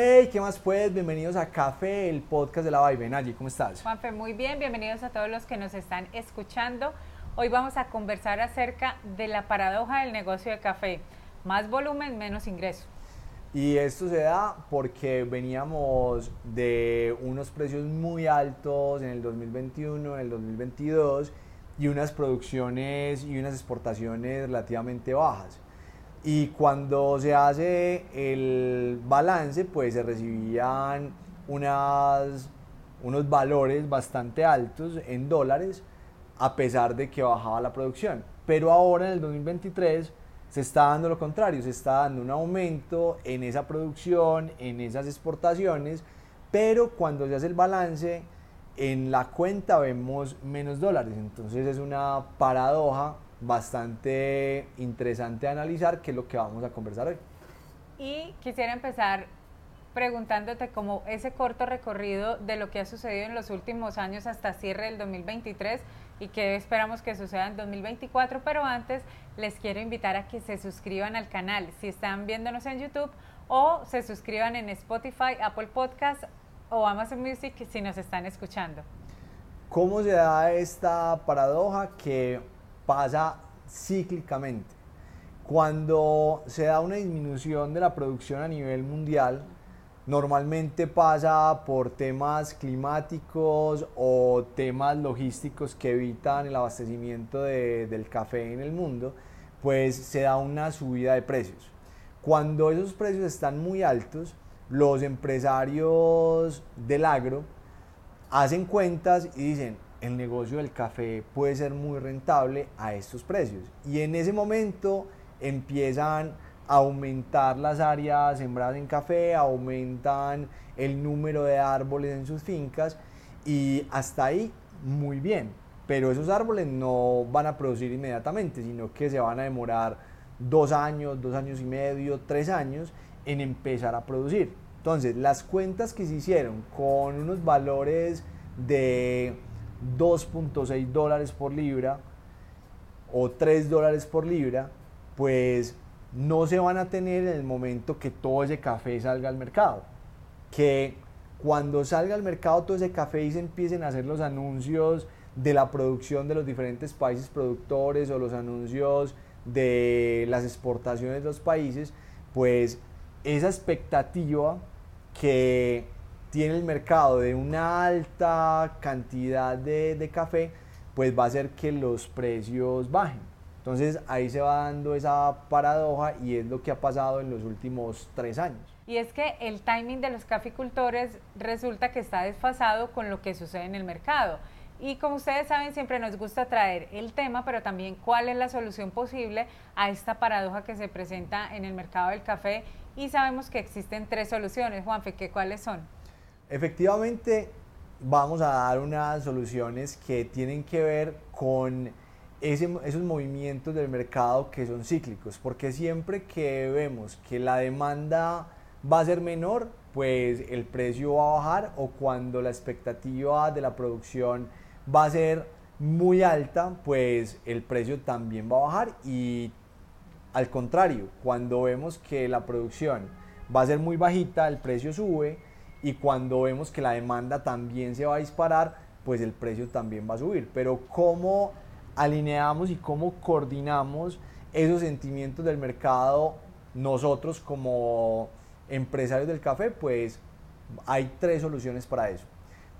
Hey, ¿qué más pues? Bienvenidos a Café, el podcast de la Vibe. Allí, ¿cómo estás? Juanfe, muy bien. Bienvenidos a todos los que nos están escuchando. Hoy vamos a conversar acerca de la paradoja del negocio de café. Más volumen, menos ingreso. Y esto se da porque veníamos de unos precios muy altos en el 2021, en el 2022 y unas producciones y unas exportaciones relativamente bajas. Y cuando se hace el balance, pues se recibían unas, unos valores bastante altos en dólares, a pesar de que bajaba la producción. Pero ahora en el 2023 se está dando lo contrario, se está dando un aumento en esa producción, en esas exportaciones, pero cuando se hace el balance, en la cuenta vemos menos dólares. Entonces es una paradoja bastante interesante de analizar, que es lo que vamos a conversar hoy. Y quisiera empezar preguntándote como ese corto recorrido de lo que ha sucedido en los últimos años hasta cierre del 2023 y que esperamos que suceda en 2024, pero antes les quiero invitar a que se suscriban al canal si están viéndonos en YouTube o se suscriban en Spotify, Apple Podcast o Amazon Music si nos están escuchando. ¿Cómo se da esta paradoja que pasa cíclicamente? Cuando se da una disminución de la producción a nivel mundial, Normalmente pasa por temas climáticos o temas logísticos que evitan el abastecimiento del café en el mundo, pues se da una subida de precios. Cuando esos precios están muy altos, los empresarios del agro hacen cuentas y dicen, el negocio del café puede ser muy rentable a estos precios. Y en ese momento empiezan aumentar las áreas sembradas en café, aumentan el número de árboles en sus fincas y hasta ahí muy bien. Pero esos árboles no van a producir inmediatamente, sino que se van a demorar dos años, dos años y medio, tres años en empezar a producir. Entonces, las cuentas que se hicieron con unos valores de 2.6 dólares por libra o 3 dólares por libra, pues no se van a tener en el momento que todo ese café salga al mercado. Que cuando salga al mercado todo ese café y se empiecen a hacer los anuncios de la producción de los diferentes países productores o los anuncios de las exportaciones de los países, pues esa expectativa que tiene el mercado de una alta cantidad de, de café, pues va a hacer que los precios bajen. Entonces ahí se va dando esa paradoja y es lo que ha pasado en los últimos tres años. Y es que el timing de los caficultores resulta que está desfasado con lo que sucede en el mercado. Y como ustedes saben, siempre nos gusta traer el tema, pero también cuál es la solución posible a esta paradoja que se presenta en el mercado del café. Y sabemos que existen tres soluciones. Juanfe, ¿qué cuáles son? Efectivamente, vamos a dar unas soluciones que tienen que ver con esos movimientos del mercado que son cíclicos, porque siempre que vemos que la demanda va a ser menor, pues el precio va a bajar o cuando la expectativa de la producción va a ser muy alta, pues el precio también va a bajar y al contrario, cuando vemos que la producción va a ser muy bajita, el precio sube y cuando vemos que la demanda también se va a disparar, pues el precio también va a subir. Pero ¿cómo alineamos y cómo coordinamos esos sentimientos del mercado nosotros como empresarios del café, pues hay tres soluciones para eso.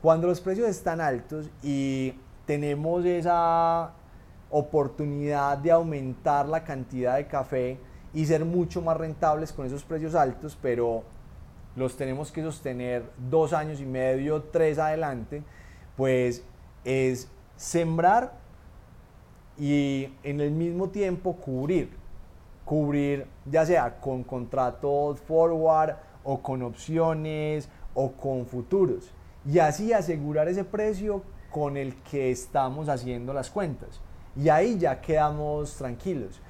Cuando los precios están altos y tenemos esa oportunidad de aumentar la cantidad de café y ser mucho más rentables con esos precios altos, pero los tenemos que sostener dos años y medio, tres adelante, pues es sembrar y en el mismo tiempo cubrir. Cubrir ya sea con contratos forward o con opciones o con futuros. Y así asegurar ese precio con el que estamos haciendo las cuentas. Y ahí ya quedamos tranquilos,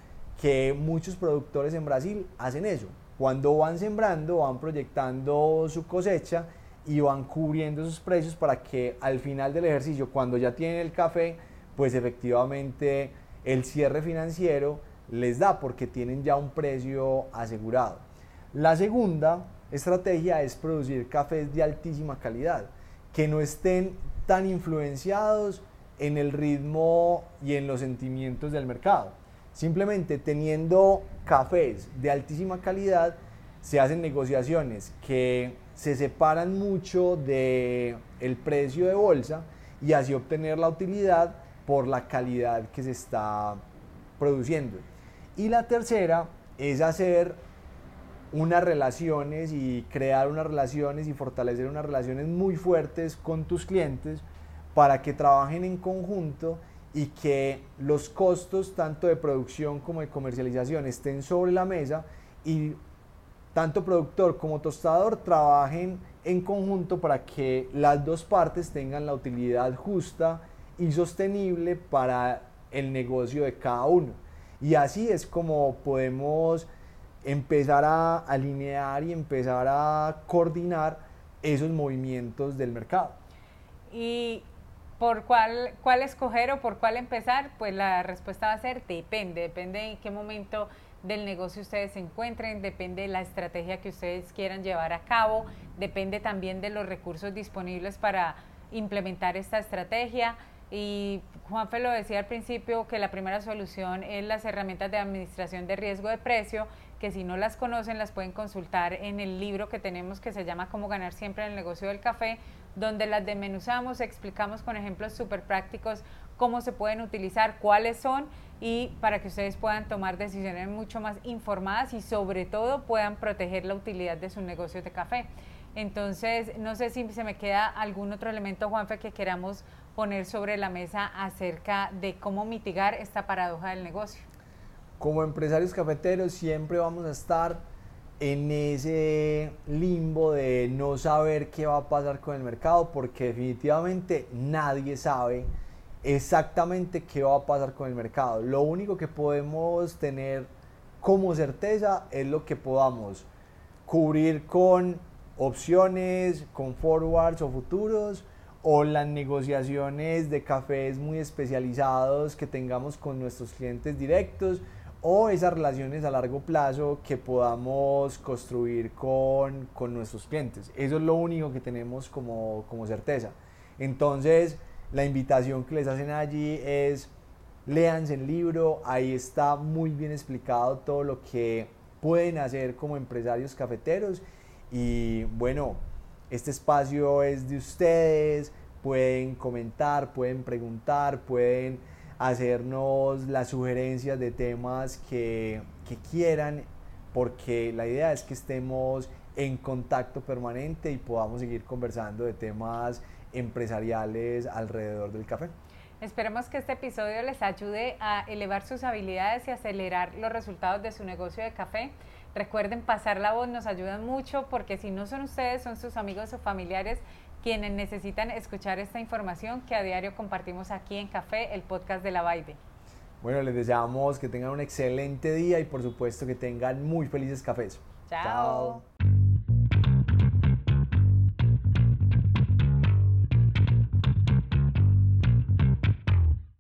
que muchos productores en Brasil hacen eso. Cuando van sembrando, van proyectando su cosecha y van cubriendo sus precios para que al final del ejercicio, cuando ya tienen el café, pues efectivamente el cierre financiero les da porque tienen ya un precio asegurado. La segunda estrategia es producir cafés de altísima calidad, que no estén tan influenciados en el ritmo y en los sentimientos del mercado. Simplemente teniendo cafés de altísima calidad, se hacen negociaciones que se separan mucho del el precio de bolsa y así obtener la utilidad por la calidad que se está produciendo. Y la tercera es hacer unas relaciones y crear unas relaciones y fortalecer unas relaciones muy fuertes con tus clientes para que trabajen en conjunto y que los costos tanto de producción como de comercialización estén sobre la mesa y tanto productor como tostador trabajen en conjunto para que las dos partes tengan la utilidad justa y sostenible para el negocio de cada uno. Y así es como podemos empezar a alinear y empezar a coordinar esos movimientos del mercado. Y por cuál, cuál escoger o por cuál empezar, pues la respuesta va a ser depende, depende en qué momento del negocio ustedes se encuentren, depende de la estrategia que ustedes quieran llevar a cabo, depende también de los recursos disponibles para implementar esta estrategia. Y Juanfe lo decía al principio que la primera solución es las herramientas de administración de riesgo de precio, que si no las conocen las pueden consultar en el libro que tenemos que se llama Cómo ganar siempre en el negocio del café, donde las desmenuzamos, explicamos con ejemplos súper prácticos cómo se pueden utilizar, cuáles son y para que ustedes puedan tomar decisiones mucho más informadas y sobre todo puedan proteger la utilidad de su negocio de café. Entonces, no sé si se me queda algún otro elemento, Juanfe, que queramos poner sobre la mesa acerca de cómo mitigar esta paradoja del negocio. Como empresarios cafeteros siempre vamos a estar en ese limbo de no saber qué va a pasar con el mercado porque definitivamente nadie sabe exactamente qué va a pasar con el mercado. Lo único que podemos tener como certeza es lo que podamos cubrir con opciones, con forwards o futuros o las negociaciones de cafés muy especializados que tengamos con nuestros clientes directos o esas relaciones a largo plazo que podamos construir con, con nuestros clientes. Eso es lo único que tenemos como, como certeza. Entonces, la invitación que les hacen allí es léanse el libro, ahí está muy bien explicado todo lo que pueden hacer como empresarios cafeteros y bueno, este espacio es de ustedes, pueden comentar, pueden preguntar, pueden hacernos las sugerencias de temas que, que quieran, porque la idea es que estemos en contacto permanente y podamos seguir conversando de temas empresariales alrededor del café. Esperemos que este episodio les ayude a elevar sus habilidades y acelerar los resultados de su negocio de café. Recuerden pasar la voz, nos ayudan mucho porque si no son ustedes, son sus amigos o familiares quienes necesitan escuchar esta información que a diario compartimos aquí en Café, el podcast de la Baide. Bueno, les deseamos que tengan un excelente día y por supuesto que tengan muy felices cafés. Chao. Chao.